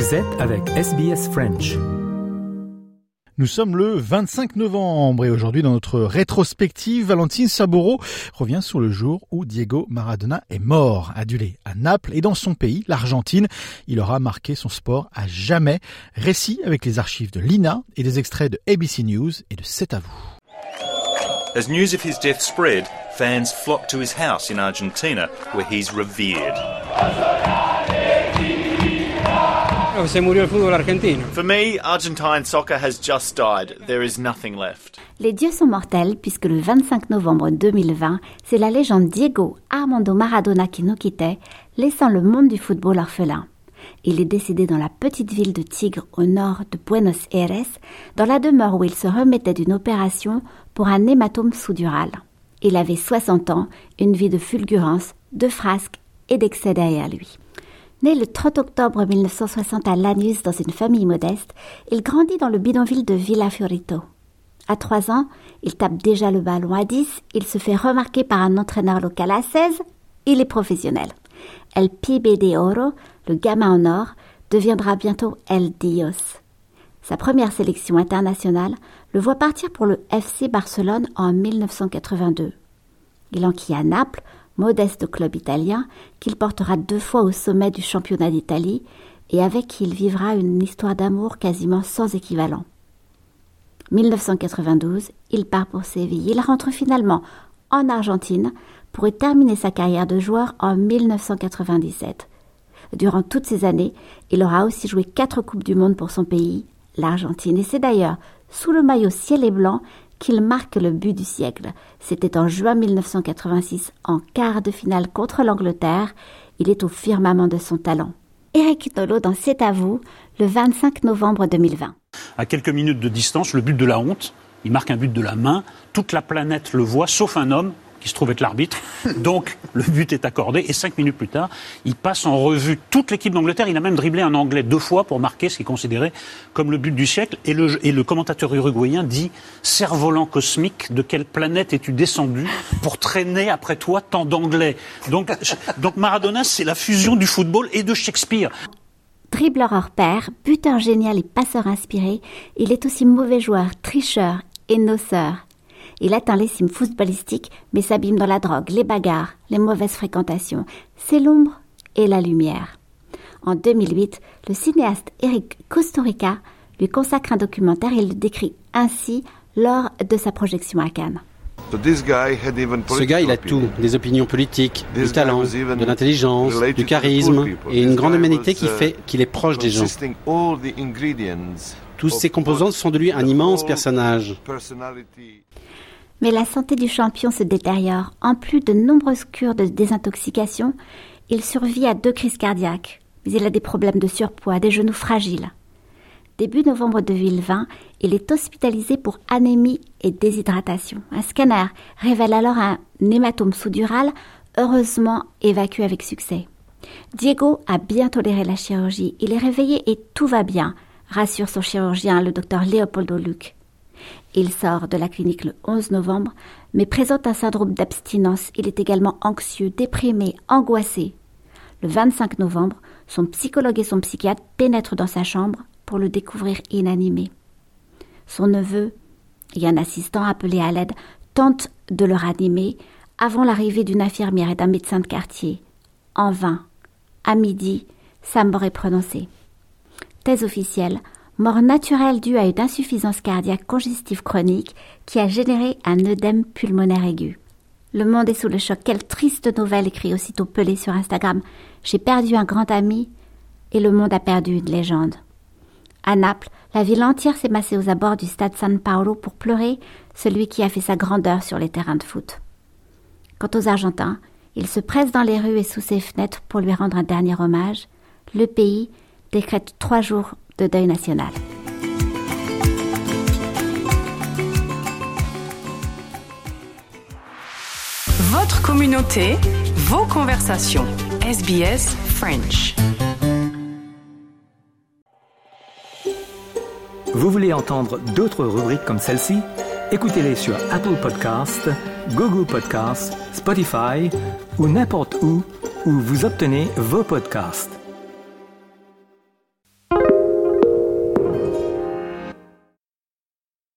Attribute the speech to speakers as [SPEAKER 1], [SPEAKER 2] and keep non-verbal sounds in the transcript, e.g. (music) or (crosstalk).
[SPEAKER 1] Vous êtes avec SBS French.
[SPEAKER 2] Nous sommes le 25 novembre et aujourd'hui dans notre rétrospective, Valentine Saboro revient sur le jour où Diego Maradona est mort, adulé à Naples et dans son pays, l'Argentine. Il aura marqué son sport à jamais. Récit avec les archives de l'INA et des extraits de ABC News et de C'est à vous.
[SPEAKER 3] As news of his death spread, fans flocked to his house in Argentina where he's revered.
[SPEAKER 4] Se murió el fútbol argentino.
[SPEAKER 5] For me, Argentine soccer has just died. There is nothing left.
[SPEAKER 6] Les dieux sont mortels puisque le 25 novembre 2020, c'est la légende Diego Armando Maradona qui nous quittait, laissant le monde du football orphelin. Il est décédé dans la petite ville de Tigre au nord de Buenos Aires, dans la demeure où il se remettait d'une opération pour un hématome sous-dural. Il avait 60 ans, une vie de fulgurance, de frasques et d'excès derrière lui. Né le 30 octobre 1960 à Lanus dans une famille modeste, il grandit dans le bidonville de Villa Fiorito. À 3 ans, il tape déjà le ballon à 10, il se fait remarquer par un entraîneur local à 16, il est professionnel. El Pibe de Oro, le gamin en or, deviendra bientôt El Dios. Sa première sélection internationale le voit partir pour le FC Barcelone en 1982. Il enquille à Naples, modeste club italien qu'il portera deux fois au sommet du championnat d'Italie et avec qui il vivra une histoire d'amour quasiment sans équivalent. 1992, il part pour Séville. Il rentre finalement en Argentine pour y terminer sa carrière de joueur en 1997. Durant toutes ces années, il aura aussi joué quatre Coupes du Monde pour son pays, l'Argentine. Et c'est d'ailleurs sous le maillot ciel et blanc qu'il marque le but du siècle. C'était en juin 1986, en quart de finale contre l'Angleterre. Il est au firmament de son talent. Eric Nolot dans C'est à vous, le 25 novembre 2020.
[SPEAKER 7] À quelques minutes de distance, le but de la honte, il marque un but de la main, toute la planète le voit, sauf un homme, qui se trouve être l'arbitre. (laughs) Donc le but est accordé et cinq minutes plus tard, il passe en revue toute l'équipe d'Angleterre. Il a même dribblé un Anglais deux fois pour marquer ce qui est considéré comme le but du siècle. Et le, commentateur uruguayen dit Cerf-volant cosmique, de quelle planète es-tu descendu pour traîner après toi tant d'Anglais? Donc, donc Maradona, c'est la fusion du football et de Shakespeare.
[SPEAKER 6] Dribbleur hors pair, buteur génial et passeur inspiré, il est aussi mauvais joueur, tricheur et noceur. Il atteint les cimes footballistiques, mais s'abîme dans la drogue, les bagarres, les mauvaises fréquentations. C'est l'ombre et la lumière. En 2008, le cinéaste Eric Kusturica lui consacre un documentaire et le décrit ainsi lors de sa projection à Cannes.
[SPEAKER 8] Ce gars, il a tout, des opinions politiques, du talent, de l'intelligence, du charisme et une grande humanité qui fait qu'il est proche des gens. Tous ces composants sont de lui un immense personnage.
[SPEAKER 6] Mais la santé du champion se détériore. En plus de nombreuses cures de désintoxication, il survit à deux crises cardiaques. Mais il a des problèmes de surpoids, des genoux fragiles. Début novembre 2020, il est hospitalisé pour anémie et déshydratation. Un scanner révèle alors un hématome sous-dural, heureusement évacué avec succès. Diego a bien toléré la chirurgie. Il est réveillé et tout va bien, rassure son chirurgien, le docteur Leopoldo Luc. Il sort de la clinique le 11 novembre, mais présente un syndrome d'abstinence. Il est également anxieux, déprimé, angoissé. Le 25 novembre, son psychologue et son psychiatre pénètrent dans sa chambre pour le découvrir inanimé. Son neveu et un assistant appelé à l'aide tentent de le ranimer avant l'arrivée d'une infirmière et d'un médecin de quartier. En vain. À midi, sa mort est prononcée. Thèse officielle, mort naturelle due à une insuffisance cardiaque congestive chronique qui a généré un œdème pulmonaire aigu. Le monde est sous le choc. Quelle triste nouvelle, écrit aussitôt Pelé sur Instagram. J'ai perdu un grand ami et le monde a perdu une légende. À Naples, la ville entière s'est massée aux abords du stade San Paolo pour pleurer celui qui a fait sa grandeur sur les terrains de foot. Quant aux Argentins, ils se pressent dans les rues et sous ses fenêtres pour lui rendre un dernier hommage. Le pays décrète trois jours de deuil national.
[SPEAKER 9] Votre communauté, vos conversations. SBS French.
[SPEAKER 1] Vous voulez entendre d'autres rubriques comme celle-ci? Écoutez-les sur Apple Podcasts, Google Podcasts, Spotify ou n'importe où où vous obtenez vos podcasts.